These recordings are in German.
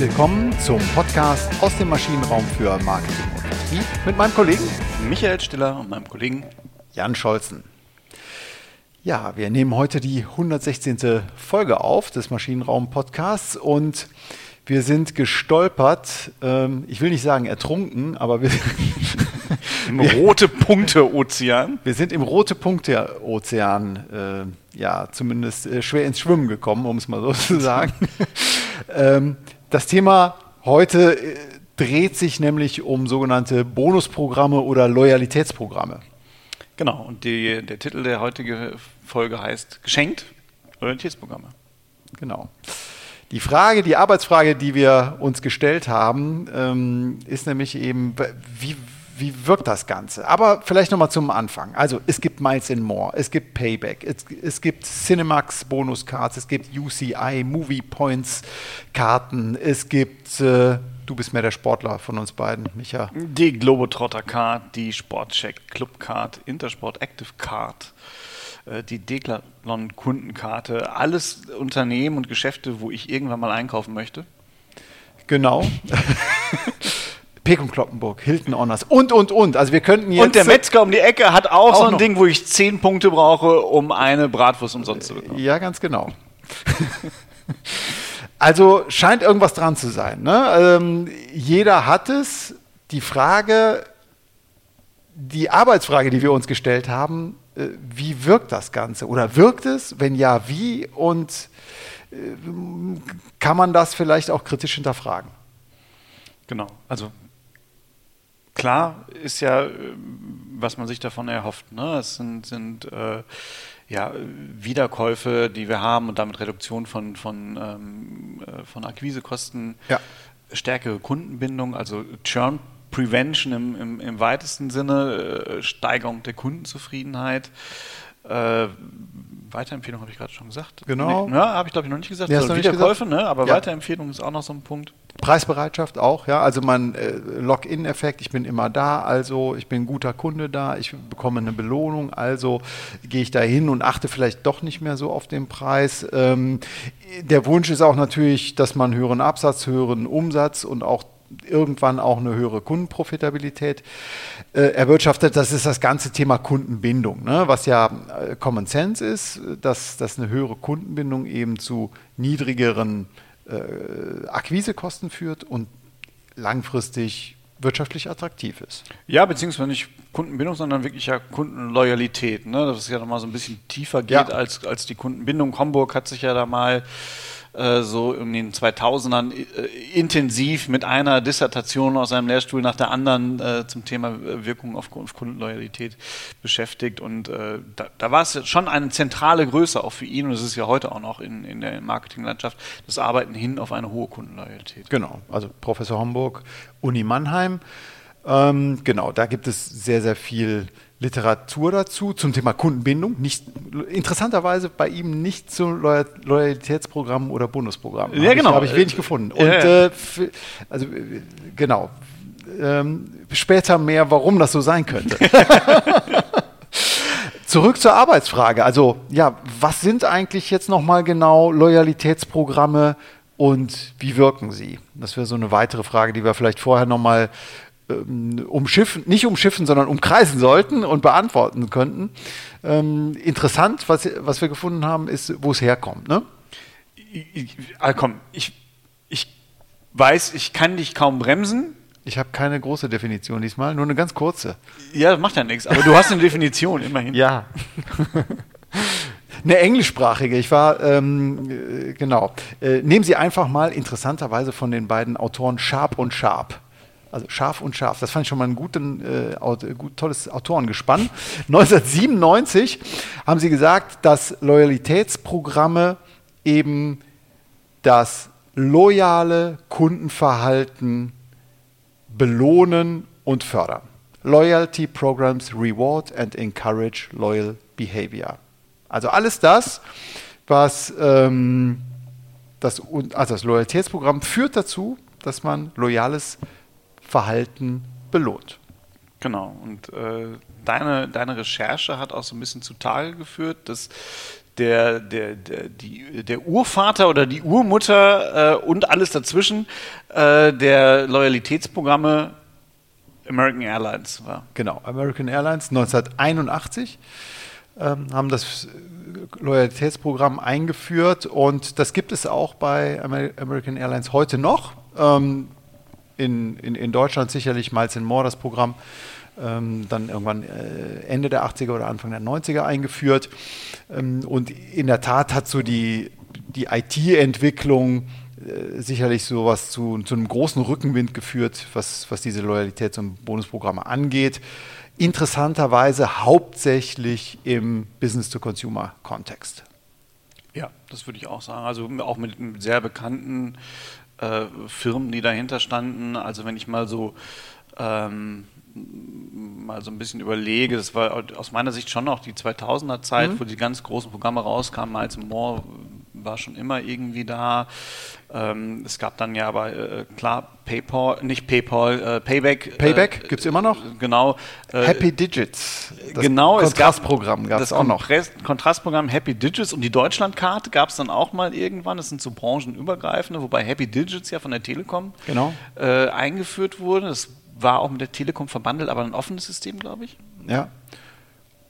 willkommen zum Podcast aus dem Maschinenraum für Marketing und Vertrieb mit meinem Kollegen Michael Stiller und meinem Kollegen Jan Scholzen. Ja, wir nehmen heute die 116. Folge auf des Maschinenraum-Podcasts und wir sind gestolpert, ähm, ich will nicht sagen ertrunken, aber wir, im rote Punkte-Ozean. Wir sind im rote Punkte-Ozean, äh, ja, zumindest äh, schwer ins Schwimmen gekommen, um es mal so zu sagen. ähm, das Thema heute äh, dreht sich nämlich um sogenannte Bonusprogramme oder Loyalitätsprogramme. Genau, und die, der Titel der heutigen Folge heißt Geschenkt Loyalitätsprogramme. Genau. Die Frage, die Arbeitsfrage, die wir uns gestellt haben, ähm, ist nämlich eben, wie, wie wirkt das Ganze? Aber vielleicht nochmal zum Anfang. Also es gibt Miles in More, es gibt Payback, es, es gibt Cinemax Bonuscards, es gibt UCI Movie Points Karten, es gibt, äh, du bist mehr der Sportler von uns beiden, Micha. Die Globetrotter Card, die Sportcheck Club Card, Intersport Active Card äh, die Decathlon Kundenkarte, alles Unternehmen und Geschäfte, wo ich irgendwann mal einkaufen möchte. Genau. Pek und Kloppenburg, Hilton Honors und, und, und. Also wir könnten jetzt... Und der Metzger um die Ecke hat auch, auch so ein noch. Ding, wo ich zehn Punkte brauche, um eine Bratwurst umsonst zu bekommen. Ja, ganz genau. also scheint irgendwas dran zu sein. Ne? Ähm, jeder hat es. Die Frage, die Arbeitsfrage, die wir uns gestellt haben, äh, wie wirkt das Ganze? Oder wirkt es? Wenn ja, wie? Und äh, kann man das vielleicht auch kritisch hinterfragen? Genau. Also klar ist ja, äh, was man sich davon erhofft. Ne? Es sind, sind äh, ja, Wiederkäufe, die wir haben und damit Reduktion von, von, ähm, von Akquisekosten, ja. stärkere Kundenbindung, also Churn Prevention im, im, im weitesten Sinne, äh, Steigerung der Kundenzufriedenheit. Äh, Weiterempfehlung habe ich gerade schon gesagt. Genau. Nee, ja, habe ich glaube ich noch nicht gesagt. Ja, also Wiederkäufe, ne? aber ja. Weiterempfehlung ist auch noch so ein Punkt. Preisbereitschaft auch, ja. Also mein äh, Login-Effekt, ich bin immer da, also ich bin ein guter Kunde da, ich bekomme eine Belohnung, also gehe ich da hin und achte vielleicht doch nicht mehr so auf den Preis. Ähm, der Wunsch ist auch natürlich, dass man höheren Absatz, höheren Umsatz und auch irgendwann auch eine höhere Kundenprofitabilität äh, erwirtschaftet. Das ist das ganze Thema Kundenbindung, ne? was ja äh, Common Sense ist, dass, dass eine höhere Kundenbindung eben zu niedrigeren äh, Akquisekosten führt und langfristig wirtschaftlich attraktiv ist. Ja, beziehungsweise nicht Kundenbindung, sondern wirklich ja Kundenloyalität. Ne? Das ist ja nochmal so ein bisschen tiefer geht ja. als, als die Kundenbindung. Homburg hat sich ja da mal äh, so in den 2000ern äh, intensiv mit einer Dissertation aus einem Lehrstuhl nach der anderen äh, zum Thema Wirkung auf, auf Kundenloyalität beschäftigt. Und äh, da, da, war es schon eine zentrale Größe auch für ihn, und es ist ja heute auch noch in, in der Marketinglandschaft, das Arbeiten hin auf eine hohe Kundenloyalität. Genau, also Professor Homburg, Uni Mannheim. Ähm, genau, da gibt es sehr, sehr viel Literatur dazu zum Thema Kundenbindung. Nicht, interessanterweise bei ihm nicht zu Loyalitätsprogrammen oder Bonusprogrammen. Ja, genau. Habe ich wenig gefunden. Und ja, Äh, also genau. Ähm, später mehr, warum das so sein könnte. Zurück zur Arbeitsfrage. Also ja, was sind eigentlich jetzt nochmal genau Loyalitätsprogramme und wie wirken sie? Das wäre so eine weitere Frage, die wir vielleicht vorher nochmal ähm, umschiffen, nicht umschiffen, sondern umkreisen sollten und beantworten könnten. Ähm, interessant, was, was wir gefunden haben, ist, wo es herkommt. Ne? Ich, ah, komm, ich, ich weiß, ich kann dich kaum bremsen. Ich habe keine große Definition diesmal, nur eine ganz kurze. Ja, das macht ja nichts, aber du hast eine Definition, immerhin. Ja. eine englischsprachige. Ich war, ähm, äh, genau. Äh, nehmen Sie einfach mal interessanterweise von den beiden Autoren Sharp und Sharp. Also scharf und scharf. Das fand ich schon mal ein guten, äh, gut, tolles Autorengespann. 1997 haben sie gesagt, dass Loyalitätsprogramme eben das loyale Kundenverhalten belohnen und fördern. Loyalty Programs reward and encourage loyal behavior. Also alles das, was ähm, das, also das Loyalitätsprogramm führt dazu, dass man loyales Verhalten belohnt. Genau. Und äh, deine, deine Recherche hat auch so ein bisschen zutage geführt, dass der, der, der, die, der Urvater oder die Urmutter äh, und alles dazwischen äh, der Loyalitätsprogramme American Airlines war. Genau, American Airlines 1981 ähm, haben das Loyalitätsprogramm eingeführt und das gibt es auch bei American Airlines heute noch. Ähm, in, in, in Deutschland sicherlich Miles and More das Programm ähm, dann irgendwann äh, Ende der 80er oder Anfang der 90er eingeführt. Ähm, und in der Tat hat so die, die IT-Entwicklung äh, sicherlich sowas zu, zu einem großen Rückenwind geführt, was, was diese Loyalitäts- und Bonusprogramme angeht. Interessanterweise hauptsächlich im Business-to-Consumer-Kontext. Ja, das würde ich auch sagen. Also auch mit, mit sehr bekannten äh, Firmen, die dahinter standen. Also wenn ich mal so ähm, mal so ein bisschen überlege, das war aus meiner Sicht schon noch die 2000er Zeit, mhm. wo die ganz großen Programme rauskamen, als More war schon immer irgendwie da. Ähm, es gab dann ja aber äh, klar PayPal, nicht PayPal, äh, Payback. Payback äh, gibt es immer noch? Genau. Äh, Happy Digits. Das genau, Kontrastprogramm gab es auch noch. Kontrastprogramm Happy Digits und die Deutschlandkarte gab es dann auch mal irgendwann. Das sind so branchenübergreifende, wobei Happy Digits ja von der Telekom genau. Äh, eingeführt wurde. Das war auch mit der Telekom verbandelt, aber ein offenes System, glaube ich. Ja.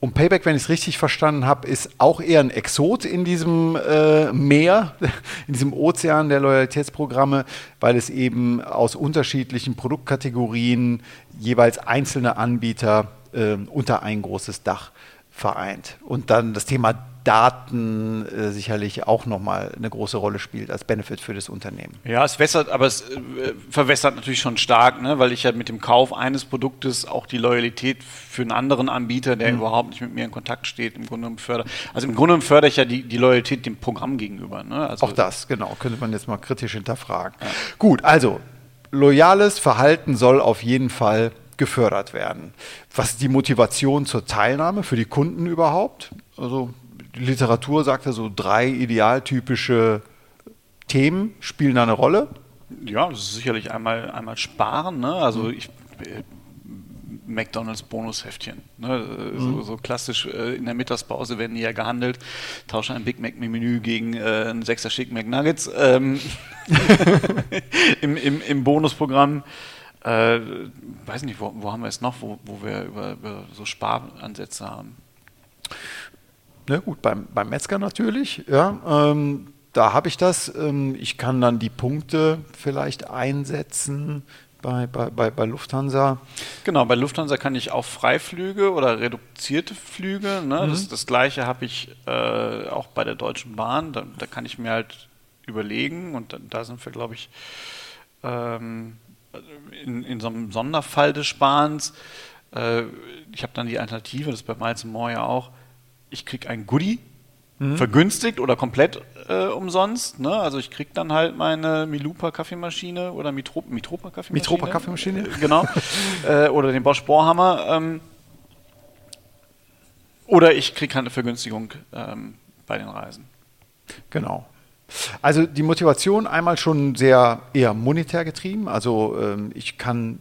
Und Payback, wenn ich es richtig verstanden habe, ist auch eher ein Exot in diesem äh, Meer, in diesem Ozean der Loyalitätsprogramme, weil es eben aus unterschiedlichen Produktkategorien jeweils einzelne Anbieter äh, unter ein großes Dach vereint. Und dann das Thema Daten äh, sicherlich auch nochmal eine große Rolle spielt als Benefit für das Unternehmen. Ja, es wässert, aber es äh, verwässert natürlich schon stark, ne? weil ich ja mit dem Kauf eines Produktes auch die Loyalität für einen anderen Anbieter, der mhm. überhaupt nicht mit mir in Kontakt steht, im Grunde fördere. Also im Grunde fördere ich ja die, die Loyalität dem Programm gegenüber. Ne? Also auch das, genau, könnte man jetzt mal kritisch hinterfragen. Ja. Gut, also loyales Verhalten soll auf jeden Fall gefördert werden. Was ist die Motivation zur Teilnahme für die Kunden überhaupt? Also Literatur sagt ja so drei idealtypische Themen spielen da eine Rolle. Ja, das ist sicherlich einmal, einmal sparen. Ne? Also mhm. ich äh, McDonalds Bonusheftchen. Ne? So, mhm. so, klassisch äh, in der Mittagspause werden die ja gehandelt. Tausche ein Big Mac Menü gegen äh, ein Sechser Schick McNuggets. Ähm, Im, im, Im Bonusprogramm. Äh, weiß nicht, wo, wo, haben wir es noch, wo, wo wir über, über so Sparansätze haben? Na ne, gut, beim, beim Metzger natürlich, ja. Ähm, da habe ich das. Ähm, ich kann dann die Punkte vielleicht einsetzen bei, bei, bei, Lufthansa. Genau, bei Lufthansa kann ich auch Freiflüge oder reduzierte Flüge. Ne? Mhm. Das, das gleiche habe ich äh, auch bei der Deutschen Bahn. Da, da, kann ich mir halt überlegen und da, da sind wir, glaube ich, ähm, in, in so einem Sonderfall des Sparens. Äh, ich habe dann die Alternative, das ist bei Miles More ja auch, ich kriege ein Goodie, mhm. vergünstigt oder komplett äh, umsonst. Ne? Also ich kriege dann halt meine Milupa Kaffeemaschine oder Mitro Mitropa Kaffeemaschine. Mitropa Kaffeemaschine? Äh, genau. äh, oder den Bosch Bohrhammer. Ähm, oder ich kriege halt eine Vergünstigung ähm, bei den Reisen. Genau. Also die Motivation einmal schon sehr eher monetär getrieben. Also ähm, ich kann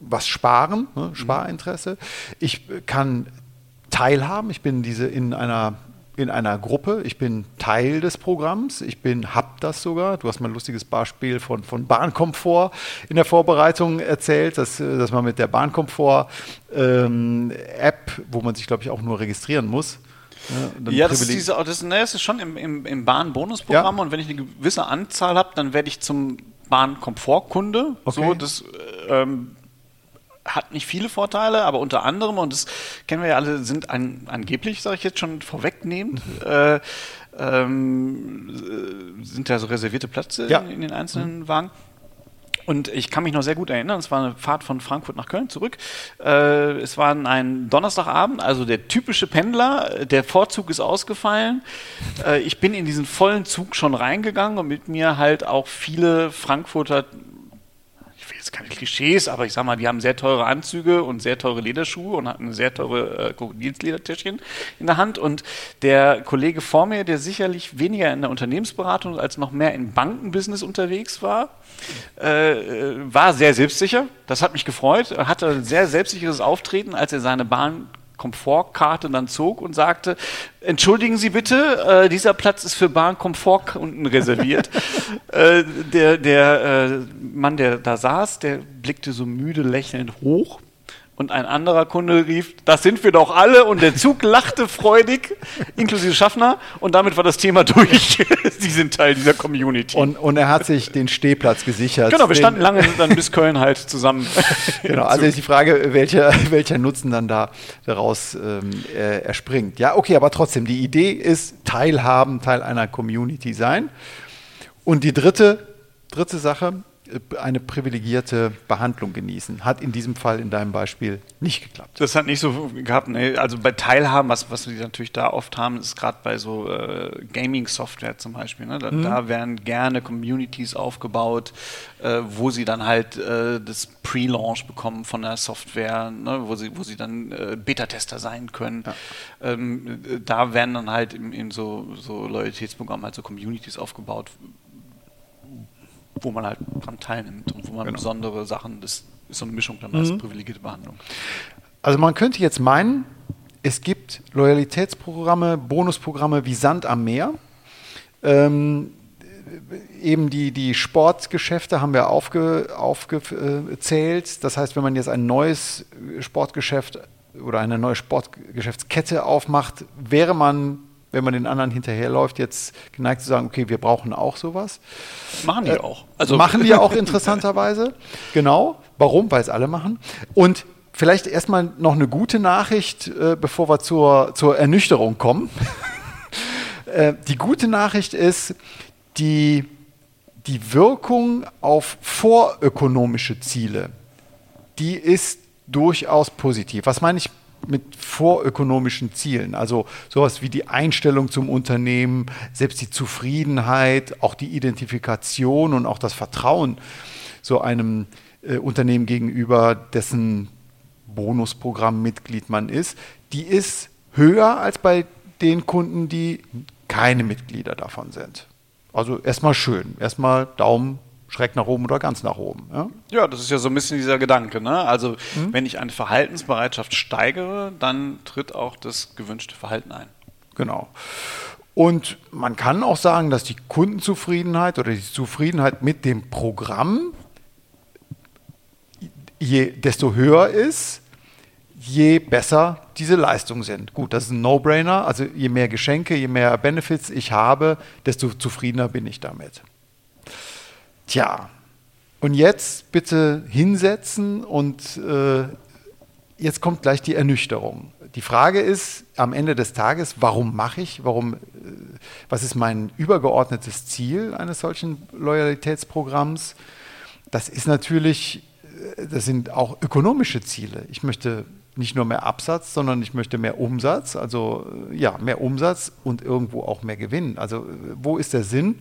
was sparen, ne? Mhm. Sparinteresse. Ich kann teilhaben. Ich bin diese in einer in einer Gruppe. Ich bin Teil des Programms. Ich bin, hab das sogar. Du hast mal ein lustiges Beispiel von, von Bahnkomfort in der Vorbereitung erzählt, dass, dass man mit der Bahnkomfort-App, ähm, wo man sich, glaube ich, auch nur registrieren muss, ja, ja das, ist diese, das, ne, das ist schon im, im, im Bahn-Bonusprogramm ja. und wenn ich eine gewisse Anzahl habe, dann werde ich zum Bahnkomfortkunde. Okay. So, das ähm, hat nicht viele Vorteile, aber unter anderem, und das kennen wir ja alle, sind an, angeblich, sage ich jetzt schon vorwegnehmend, äh, ähm, sind ja so reservierte Plätze ja. in, in, den einzelnen mhm. Wagen. Und ich kann mich noch sehr gut erinnern, es war eine Fahrt von Frankfurt nach Köln zurück. Äh, es war ein Donnerstagabend, also der typische Pendler, der Vorzug ist ausgefallen. Äh, ich bin in diesen vollen Zug schon reingegangen und mit mir halt auch viele Frankfurter jetzt keine Klischees, aber ich sag mal, die haben sehr teure Anzüge und sehr teure Lederschuhe und hatten sehr teure äh, Krokodilsledertäschchen in der Hand. Und der Kollege vor mir, der sicherlich weniger in der Unternehmensberatung als noch mehr im Bankenbusiness unterwegs war, äh, war sehr selbstsicher. Das hat mich gefreut. Er hatte ein sehr selbstsicheres Auftreten, als er seine Bahn Komfortkarte dann zog und sagte, entschuldigen Sie bitte, äh, dieser Platz ist für Bahnkomfortkunden reserviert. äh, der der äh, Mann, der da saß, der blickte so müde lächelnd hoch und ein anderer Kunde rief, das sind wir doch alle. Und der Zug lachte freudig, inklusive Schaffner. Und damit war das Thema durch. Sie sind Teil dieser Community. Und, und er hat sich den Stehplatz gesichert. Genau, wir standen lange dann bis Köln halt zusammen. genau, also ist die Frage, welcher, welcher Nutzen dann da daraus ähm, äh, erspringt. Ja, okay, aber trotzdem, die Idee ist Teilhaben, Teil einer Community sein. Und die dritte, dritte Sache, eine privilegierte Behandlung genießen. Hat in diesem Fall in deinem Beispiel nicht geklappt. Das hat nicht so gehabt. Nee. Also bei Teilhaben, was, was wir natürlich da oft haben, ist gerade bei so äh, Gaming-Software zum Beispiel. Ne? Da, mhm. da, werden gerne Communities aufgebaut, äh, wo sie dann halt äh, das Pre-Launch bekommen von der Software, ne? wo, sie, wo sie dann äh, Beta-Tester sein können. Ja. Ähm, da werden dann halt in, in so, so Loyalitätsprogrammen halt so Communities aufgebaut, wo man halt dran teilnimmt und wo man genau. besondere Sachen, das ist so eine Mischung dann als mhm. privilegierte Behandlung. Also man könnte jetzt meinen, es gibt Loyalitätsprogramme, Bonusprogramme wie Sand am Meer. Ähm, eben die, die Sportgeschäfte haben wir aufge, aufgezählt. Das heißt, wenn man jetzt ein neues Sportgeschäft oder eine neue Sportgeschäftskette aufmacht, wäre man wenn man den anderen hinterherläuft, jetzt geneigt zu sagen, okay, wir brauchen auch sowas. Machen die äh, auch. Also machen die auch interessanterweise. Genau. Warum? Weil es alle machen. Und vielleicht erstmal noch eine gute Nachricht, äh, bevor wir zur, zur Ernüchterung kommen. äh, die gute Nachricht ist, die, die Wirkung auf vorökonomische Ziele, die ist durchaus positiv. Was meine ich mit vorökonomischen Zielen. Also sowas wie die Einstellung zum Unternehmen, selbst die Zufriedenheit, auch die Identifikation und auch das Vertrauen so einem äh, Unternehmen gegenüber, dessen Bonusprogramm Mitglied man ist, die ist höher als bei den Kunden, die keine Mitglieder davon sind. Also erstmal schön, erstmal Daumen schräg nach oben oder ganz nach oben. Ja, ja das ist ja so ein bisschen dieser Gedanke. Ne? Also mhm. wenn ich eine Verhaltensbereitschaft steigere, dann tritt auch das gewünschte Verhalten ein. Genau. Und man kann auch sagen, dass die Kundenzufriedenheit oder die Zufriedenheit mit dem Programm je, desto höher ist, je besser diese Leistungen sind. Gut, das ist ein No-Brainer. Also je mehr Geschenke, je mehr Benefits ich habe, desto zufriedener bin ich damit. Tja, und jetzt bitte hinsetzen und äh, jetzt kommt gleich die Ernüchterung. Die Frage ist am Ende des Tages, warum mache ich, warum, äh, was ist mein übergeordnetes Ziel eines solchen Loyalitätsprogramms? Das ist natürlich, äh, das sind auch ökonomische Ziele. Ich möchte nicht nur mehr Absatz, sondern ich möchte mehr Umsatz, also äh, ja, mehr Umsatz und irgendwo auch mehr Gewinn. Also wo ist der Sinn,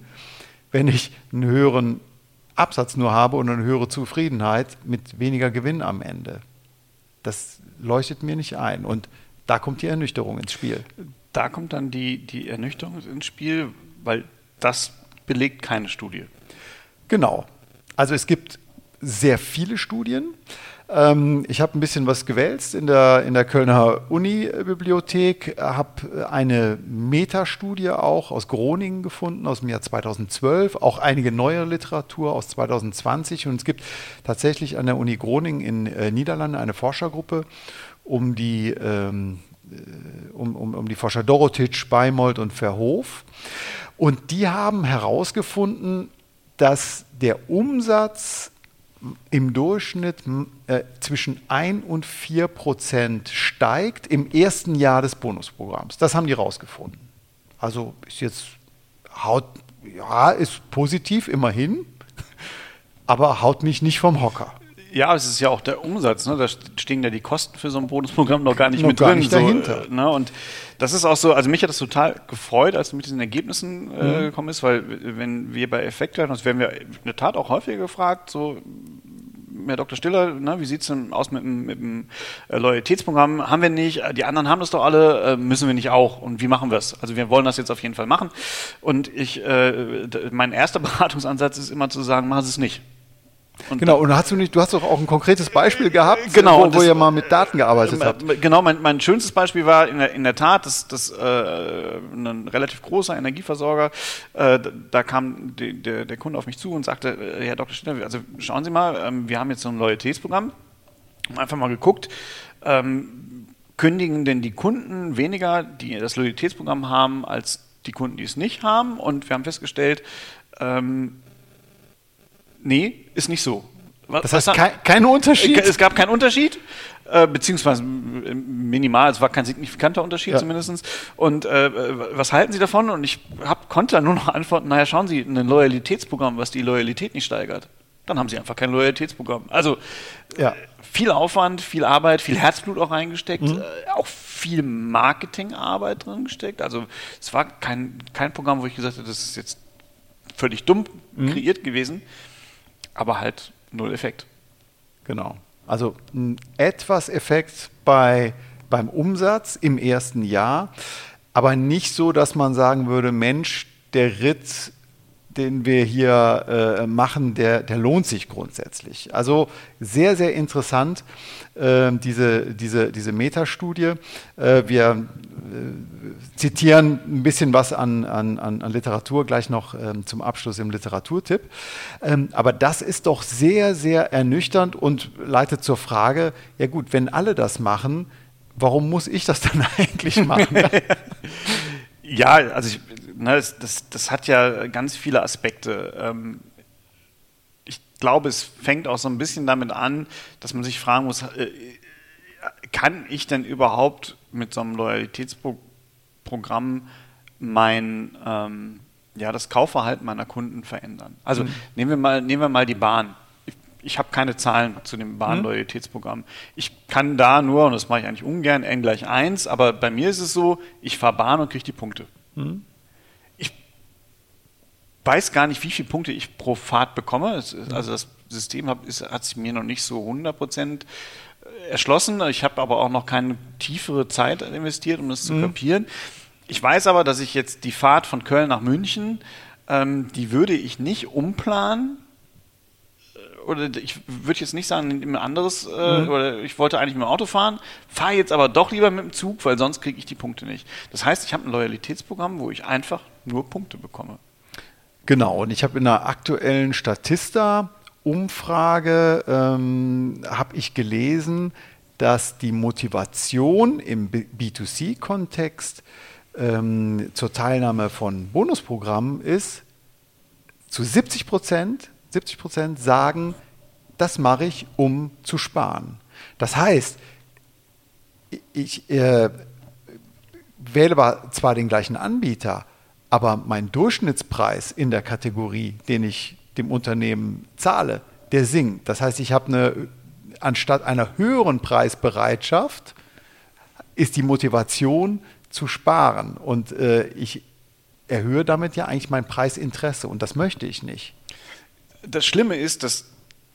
wenn ich einen höheren Absatz nur habe und eine höhere Zufriedenheit mit weniger Gewinn am Ende. Das leuchtet mir nicht ein. Und da kommt die Ernüchterung ins Spiel. Da kommt dann die, die Ernüchterung ins Spiel, weil das belegt keine Studie. Genau. Also es gibt sehr viele Studien. Ähm, ich habe ein bisschen was gewälzt in der, in der Kölner Uni-Bibliothek, habe eine Metastudie auch aus Groningen gefunden, aus dem Jahr 2012, auch einige neue Literatur aus 2020 und es gibt tatsächlich an der Uni Groningen in äh, Niederlande eine Forschergruppe um die, ähm, äh, um, um, um die Forscher Dorotitsch, Beimold und Verhof und die haben herausgefunden, dass der Umsatz im Durchschnitt äh, zwischen 1 und 4 Prozent steigt im ersten Jahr des Bonusprogramms. Das haben die rausgefunden. Also ist jetzt haut, ja, ist positiv immerhin, aber haut mich nicht vom Hocker. Ja, es ist ja auch der Umsatz. Ne? Da stehen ja die Kosten für so ein Bonusprogramm noch gar nicht noch mit gar drin. Nicht dahinter. So, ne? Und das ist auch so, also mich hat das total gefreut, als du mit diesen Ergebnissen äh, mhm. gekommen ist, weil wenn wir bei Effekt werden, das werden wir in der Tat auch häufiger gefragt, so Herr Dr. Stiller, ne, wie sieht es denn aus mit, mit dem äh, Loyalitätsprogramm? Haben wir nicht, die anderen haben das doch alle, äh, müssen wir nicht auch? Und wie machen wir es? Also wir wollen das jetzt auf jeden Fall machen. Und ich, äh, mein erster Beratungsansatz ist immer zu sagen, machen Sie es nicht. Und genau, und hast du nicht, du hast doch auch ein konkretes Beispiel gehabt, genau, wo, wo ihr mal mit Daten gearbeitet äh, habt. Genau, mein, mein schönstes Beispiel war in der, in der Tat, dass, dass äh, ein relativ großer Energieversorger, äh, da kam die, der, der Kunde auf mich zu und sagte, äh, Herr Dr. Schindler, also schauen Sie mal, ähm, wir haben jetzt so ein Loyalitätsprogramm, einfach mal geguckt, ähm, kündigen denn die Kunden weniger, die das Loyalitätsprogramm haben, als die Kunden, die es nicht haben. Und wir haben festgestellt, ähm, nee, ist nicht so. Was, das heißt, kein, kein Unterschied? Es gab keinen Unterschied. Äh, beziehungsweise minimal, es war kein signifikanter Unterschied ja. zumindest. Und äh, was halten Sie davon? Und ich hab, konnte dann nur noch antworten, naja, schauen Sie, ein Loyalitätsprogramm, was die Loyalität nicht steigert, dann haben Sie einfach kein Loyalitätsprogramm. Also ja. viel Aufwand, viel Arbeit, viel Herzblut auch reingesteckt, mhm. äh, auch viel Marketingarbeit drin gesteckt. Also es war kein, kein Programm, wo ich gesagt habe, das ist jetzt völlig dumm mhm. kreiert gewesen, aber halt null Effekt. Genau. Also etwas Effekt bei, beim Umsatz im ersten Jahr, aber nicht so, dass man sagen würde, Mensch, der Ritt den wir hier äh, machen, der, der lohnt sich grundsätzlich. Also sehr, sehr interessant, äh, diese, diese, diese Metastudie. Äh, wir äh, zitieren ein bisschen was an, an, an Literatur gleich noch ähm, zum Abschluss im Literaturtipp. Ähm, aber das ist doch sehr, sehr ernüchternd und leitet zur Frage, ja gut, wenn alle das machen, warum muss ich das dann eigentlich machen? ja, also ich, ne, das, das, das, hat ja ganz viele Aspekte. Ähm, ich glaube, es fängt auch so ein bisschen damit an, dass man sich fragen muss, äh, kann ich denn überhaupt mit so einem Loyalitätsprogramm mein, ähm, ja, das Kaufverhalten meiner Kunden verändern? Also mhm. nehmen, wir mal, nehmen wir mal die Bahn. Ich, ich habe keine Zahlen zu dem Bahnloyalitätsprogramm. Ich kann da nur, und das mache ich eigentlich ungern, n gleich 1, aber bei mir ist es so, ich fahre Bahn und kriege die Punkte. Mhm weiß gar nicht, wie viele Punkte ich pro Fahrt bekomme. also das System hat, ist, hat sich mir noch nicht so 100 Prozent äh, erschlossen. Ich habe aber auch noch keine tiefere Zeit investiert, um das zu mhm. kapieren. Ich weiß aber, dass ich jetzt die Fahrt von Köln nach München, ähm, die würde ich nicht umplanen. Äh, oder ich würde jetzt nicht sagen, ein anderes, äh, mhm. oder ich wollte eigentlich mit dem Auto fahren, fahre jetzt aber doch lieber mit dem Zug, weil sonst kriege ich die Punkte nicht. Das heißt, ich habe ein Loyalitätsprogramm, wo ich einfach nur Punkte bekomme. Genau, und ich habe in einer aktuellen Statista-Umfrage ähm, habe ich gelesen, dass die Motivation im B2C-Kontext ähm, zur Teilnahme von Bonusprogrammen ist, zu 70 Prozent, 70 Prozent sagen, das mache ich, um zu sparen. Das heißt, ich äh, wähle zwar den gleichen Anbieter, aber mein Durchschnittspreis in der Kategorie, den ich dem Unternehmen zahle, der sinkt. Das heißt, ich habe eine, anstatt einer höheren Preisbereitschaft, ist die Motivation zu sparen. Und äh, ich erhöhe damit ja eigentlich mein Preisinteresse und das möchte ich nicht. Das Schlimme ist, dass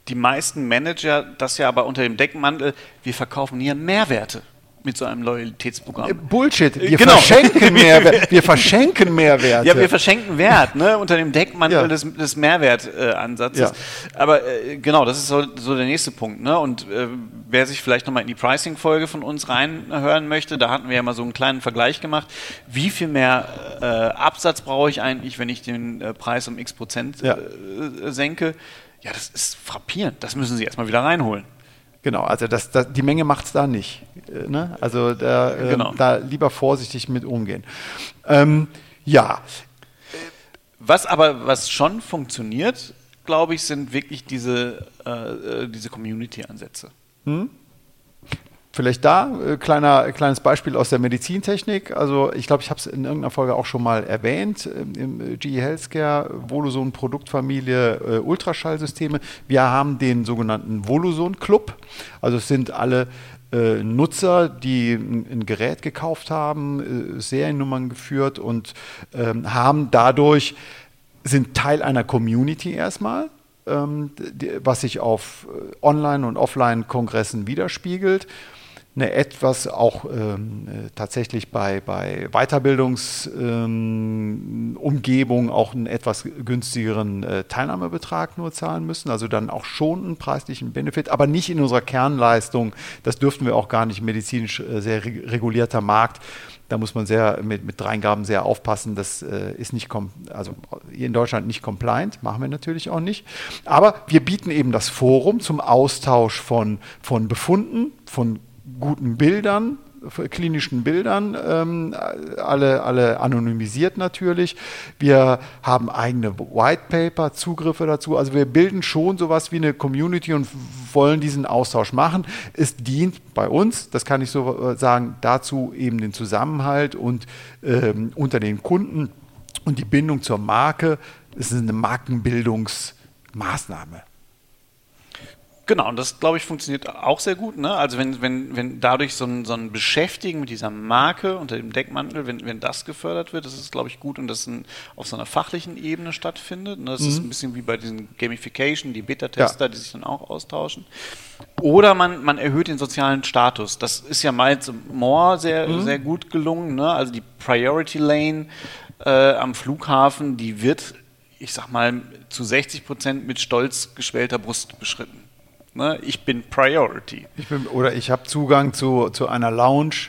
die meisten Manager das ja aber unter dem Deckmantel, wir verkaufen hier Mehrwerte mit so einem Loyalitätsprogramm. Äh, Bullshit, wir genau. verschenken Mehrwert. Wir verschenken Mehrwerte. Ja, wir verschenken Wert, ne, unter dem Deckmantel ja. des, des Mehrwertansatzes. Ja. Aber äh, genau, das ist so, so, der nächste Punkt. Ne? Und äh, wer sich vielleicht nochmal in die Pricing-Folge von uns reinhören möchte, da hatten wir ja mal so einen kleinen Vergleich gemacht. Wie viel mehr äh, Absatz brauche ich eigentlich, wenn ich den äh, Preis um x Prozent ja. Äh, senke? Ja, das ist frappierend. Das müssen Sie erstmal wieder reinholen. Genau, also das, das, die Menge macht es da nicht. Äh, ne? Also da, äh, genau. da, lieber vorsichtig mit umgehen. Ähm, ja. Was aber, was schon funktioniert, glaube ich, sind wirklich diese, äh, äh diese Community-Ansätze. Hm? Vielleicht da, äh, kleiner, kleines Beispiel aus der Medizintechnik. Also ich glaube, ich habe es in irgendeiner Folge auch schon mal erwähnt. Ähm, Im GE Healthcare, Voluson Produktfamilie äh, Ultraschallsysteme. Wir haben den sogenannten Voluson Club. Also es sind alle äh, Nutzer, die ein, ein, Gerät gekauft haben, äh, Seriennummern geführt und ähm, haben dadurch, sind Teil einer Community erstmal was sich auf äh, Online- und Offline-Kongressen widerspiegelt eine etwas auch ähm, äh, tatsächlich bei, bei Weiterbildungsumgebung ähm, auch einen etwas günstigeren äh, Teilnahmebetrag nur zahlen müssen. Also dann auch schon einen preislichen Benefit, aber nicht in unserer Kernleistung. Das dürften wir auch gar nicht medizinisch äh, sehr regulierter Markt. Da muss man sehr mit, mit Dreingaben sehr aufpassen. Das äh, ist nicht, also in Deutschland nicht compliant, machen wir natürlich auch nicht. Aber wir bieten eben das Forum zum Austausch von, von Befunden, von guten Bildern, klinischen Bildern, ähm, alle, alle anonymisiert natürlich. Wir haben eigene White Paper, Zugriffe dazu. Also wir bilden schon sowas wie eine Community und wollen diesen Austausch machen. Es dient bei uns, das kann ich so äh, sagen, dazu eben den Zusammenhalt und ähm, unter den Kunden und die Bindung zur Marke. Es ist eine Markenbildungsmaßnahme. Genau, und das, glaube ich, funktioniert auch sehr gut. Ne? Also wenn, wenn, wenn dadurch so ein, so ein Beschäftigen mit dieser Marke unter dem Deckmantel, wenn, wenn das gefördert wird, das ist, glaube ich, gut und das in, auf so einer fachlichen Ebene stattfindet. Ne? Das mhm. ist ein bisschen wie bei diesen Gamification, die Beta-Tester, ja. die sich dann auch austauschen. Oder man, man erhöht den sozialen Status. Das ist ja Miles More sehr, mhm. sehr gut gelungen. Ne? Also die Priority Lane äh, am Flughafen, die wird, ich sag mal, zu 60 Prozent mit stolz geschwellter Brust beschritten. Ne? Ich bin Priority. Ich bin, oder ich habe Zugang zu, zu einer Lounge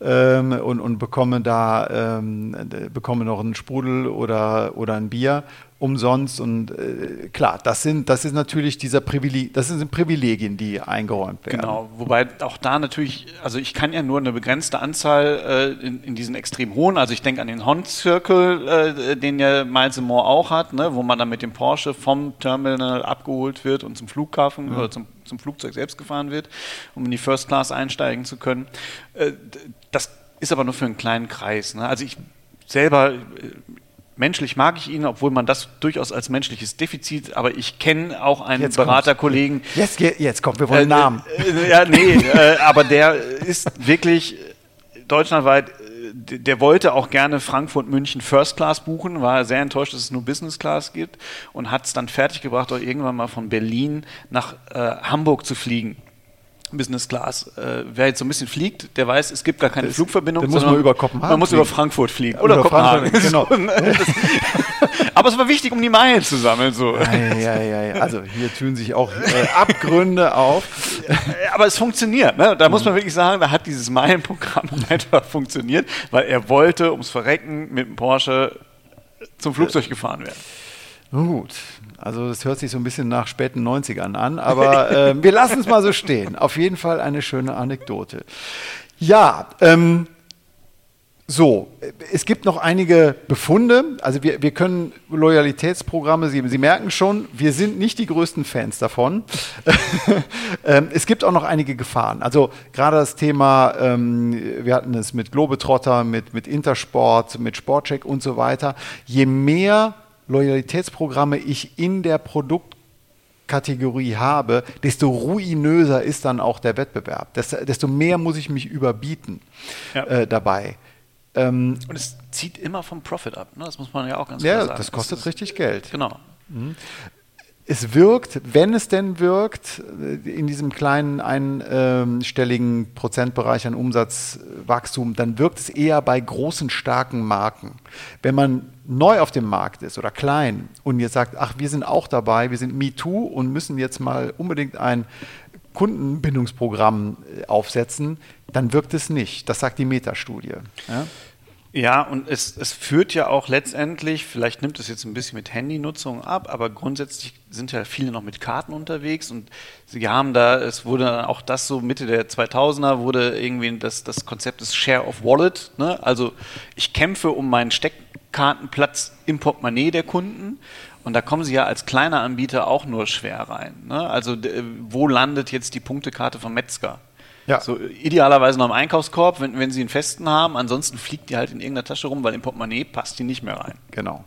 ähm, und, und bekomme da ähm, bekomme noch einen Sprudel oder, oder ein Bier umsonst. Und äh, klar, das sind, das ist natürlich dieser Privileg, das sind Privilegien, die eingeräumt werden. Genau, wobei auch da natürlich, also ich kann ja nur eine begrenzte Anzahl äh, in, in, diesen extrem hohen, also ich denke an den Hond Circle, äh, den ja Miles Moore auch hat, ne, wo man dann mit dem Porsche vom Terminal abgeholt wird und zum Flughafen mhm. oder zum, zum Flugzeug selbst gefahren wird, um in die First Class einsteigen zu können. Äh, das ist aber nur für einen kleinen Kreis. Ne? Also ich selber, äh, menschlich mag ich ihn, obwohl man das durchaus als menschliches Defizit, aber ich kenne auch einen jetzt Beraterkollegen. Jetzt, jetzt kommt, wir wollen äh, Namen. Äh, ja, nee, äh, aber der ist wirklich deutschlandweit, äh, der wollte auch gerne Frankfurt, München First Class buchen, war sehr enttäuscht, dass es nur Business Class gibt und hat es dann fertiggebracht, auch irgendwann mal von Berlin nach äh, Hamburg zu fliegen. Business Class. Äh, wer jetzt so ein bisschen fliegt, der weiß, es gibt gar keine das, Flugverbindung. muss man über Kopenhagen. Man muss fliegen. über Frankfurt fliegen. Oder, oder Kopenhagen. Genau. aber es war wichtig, um die Meilen zu sammeln. So. Ja, ja, ja. Also hier tun sich auch äh, Abgründe auf. aber es funktioniert. Ne? Da muss man wirklich sagen, da hat dieses Meilenprogramm einfach funktioniert, weil er wollte ums Verrecken mit dem Porsche zum Flugzeug gefahren werden. Nun gut, also das hört sich so ein bisschen nach späten 90ern an, aber äh, wir lassen es mal so stehen. Auf jeden Fall eine schöne Anekdote. Ja, ähm, so, es gibt noch einige Befunde. Also wir, wir können Loyalitätsprogramme, Sie, Sie merken schon, wir sind nicht die größten Fans davon. ähm, es gibt auch noch einige Gefahren. Also gerade das Thema, ähm, wir hatten es mit Globetrotter, mit, mit Intersport, mit Sportcheck und so weiter. Je mehr Loyalitätsprogramme ich in der Produktkategorie habe, desto ruinöser ist dann auch der Wettbewerb. Desto mehr muss ich mich überbieten ja. äh, dabei. Ähm, Und es zieht immer vom Profit ab, ne? das muss man ja auch ganz klar ja, sagen. Ja, das kostet das richtig Geld. Genau. Mhm es wirkt, wenn es denn wirkt, in diesem kleinen einstelligen Prozentbereich an Umsatzwachstum, dann wirkt es eher bei großen, starken Marken. Wenn man neu auf dem Markt ist oder klein und jetzt sagt, ach, wir sind auch dabei, wir sind MeToo und müssen jetzt mal unbedingt ein Kundenbindungsprogramm äh, aufsetzen, dann wirkt es nicht. Das sagt die Metastudie. Ja? Ja, und es, es führt ja auch letztendlich, vielleicht nimmt es jetzt ein bisschen mit Handynutzung ab, aber grundsätzlich sind ja viele noch mit Karten unterwegs und sie haben da, es wurde auch das so Mitte der 2000er, wurde irgendwie das, das Konzept des Share of Wallet, ne? also ich kämpfe um meinen Steckkartenplatz im Portemonnaie der Kunden und da kommen sie ja als kleiner Anbieter auch nur schwer rein. Ne? Also wo landet jetzt die Punktekarte vom Metzger? Ja. So idealerweise noch im Einkaufskorb, wenn, wenn sie einen festen haben. Ansonsten fliegt die halt in irgendeiner Tasche rum, weil im Portemonnaie passt die nicht mehr rein. Genau.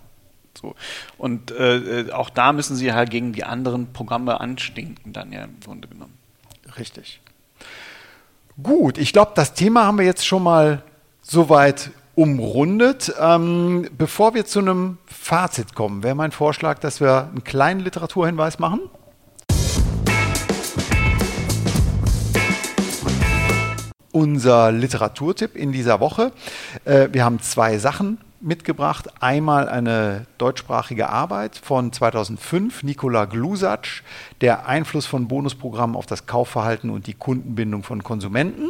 So. Und äh, auch da müssen sie halt gegen die anderen Programme anstinken, dann ja im Grunde genommen. Richtig. Gut, ich glaube, das Thema haben wir jetzt schon mal soweit umrundet. Ähm, bevor wir zu einem Fazit kommen, wäre mein Vorschlag, dass wir einen kleinen Literaturhinweis machen. Unser Literaturtipp in dieser Woche. Äh, wir haben zwei Sachen mitgebracht. Einmal eine deutschsprachige Arbeit von 2005, Nikola Glusac, der Einfluss von Bonusprogrammen auf das Kaufverhalten und die Kundenbindung von Konsumenten.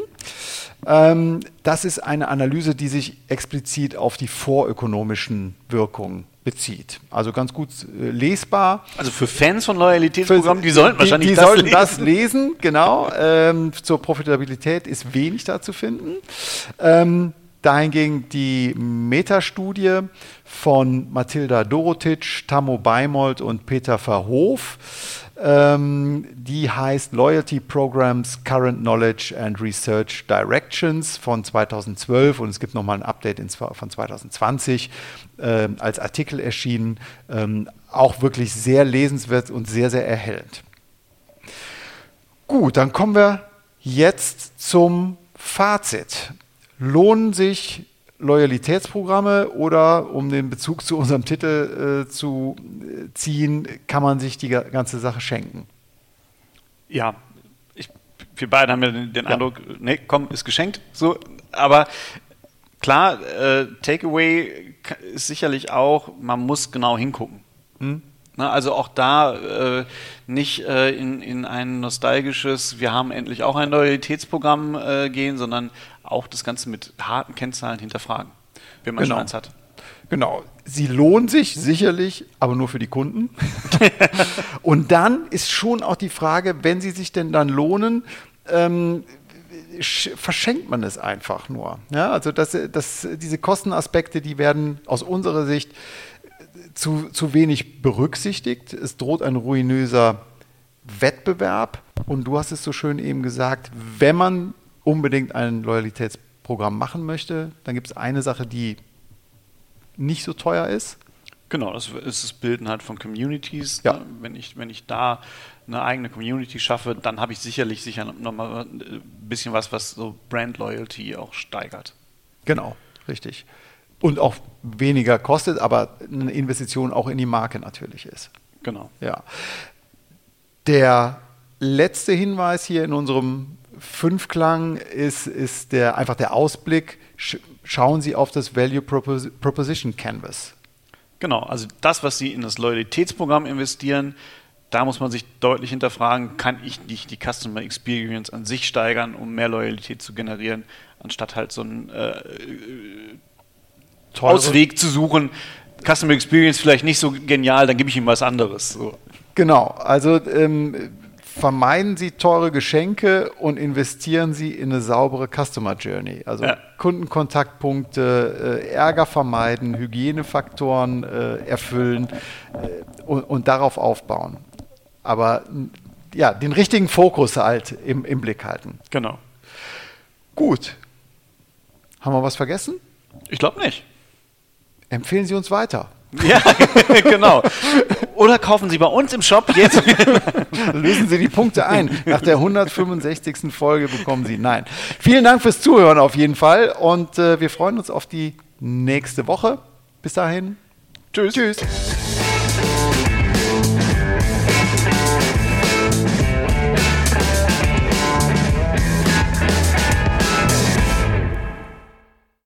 Ähm, das ist eine Analyse, die sich explizit auf die vorökonomischen Wirkungen bezieht. Also ganz gut äh, lesbar. Also für Fans von Loyalitätsprogrammen, die sollten wahrscheinlich die, die das sollten lesen. das lesen, genau. Ähm, zur Profitabilität ist wenig da zu finden. Ähm, dahingegen die Metastudie von Mathilda Dorotic, Tammo Beimold und Peter Verhof. Ähm, die heißt Loyalty Programs Current Knowledge and Research Directions von 2012 und es gibt nochmal ein Update in, von 2020 äh, als Artikel erschienen. Ähm, auch wirklich sehr lesenswert und sehr, sehr erhellend. Gut, dann kommen wir jetzt zum Fazit. Lohnen sich Loyalitätsprogramme oder um den Bezug zu unserem Titel äh, zu äh, ziehen, kann man sich die ganze Sache schenken? Ja, ich, wir beide haben ja den, den ja. Eindruck, nee, komm, ist geschenkt. So, aber klar, äh, Takeaway ist sicherlich auch, man muss genau hingucken. Hm? Na, also auch da äh, nicht äh, in, in ein nostalgisches, wir haben endlich auch ein Loyalitätsprogramm äh, gehen, sondern auch das Ganze mit harten Kennzahlen hinterfragen, wenn man genau. schon eins hat. Genau. Sie lohnen sich sicherlich, aber nur für die Kunden. und dann ist schon auch die Frage, wenn sie sich denn dann lohnen, ähm, verschenkt man es einfach nur. Ja, also das, das, diese Kostenaspekte, die werden aus unserer Sicht zu, zu wenig berücksichtigt. Es droht ein ruinöser Wettbewerb. Und du hast es so schön eben gesagt, wenn man unbedingt ein Loyalitätsprogramm machen möchte, dann gibt es eine Sache, die nicht so teuer ist. Genau, das ist das Bilden halt von Communities. Ja. Ne? Wenn, ich, wenn ich da eine eigene Community schaffe, dann habe ich sicherlich sicher nochmal ein bisschen was, was so Brand Loyalty auch steigert. Genau, richtig. Und auch weniger kostet, aber eine Investition auch in die Marke natürlich ist. Genau. Ja. Der letzte Hinweis hier in unserem Fünfklang ist, ist der, einfach der Ausblick. Schauen Sie auf das Value Proposition Canvas. Genau, also das, was Sie in das Loyalitätsprogramm investieren, da muss man sich deutlich hinterfragen, kann ich nicht die Customer Experience an sich steigern, um mehr Loyalität zu generieren, anstatt halt so einen äh, Ausweg zu suchen. Customer Experience vielleicht nicht so genial, dann gebe ich ihm was anderes. So. Genau, also ähm, vermeiden Sie teure Geschenke und investieren Sie in eine saubere Customer Journey. Also ja. Kundenkontaktpunkte, äh, Ärger vermeiden, Hygienefaktoren äh, erfüllen äh, und, und, darauf aufbauen. Aber ja, den richtigen Fokus halt im, im Blick halten. Genau. Gut. Haben wir was vergessen? Ich glaube nicht. Empfehlen Sie uns weiter. Ja, genau. Oder kaufen Sie bei uns im Shop jetzt. Lösen Sie die Punkte ein. Nach der 165. Folge bekommen Sie. Nein. Vielen Dank fürs Zuhören auf jeden Fall. Und äh, wir freuen uns auf die nächste Woche. Bis dahin. Tschüss. Tschüss.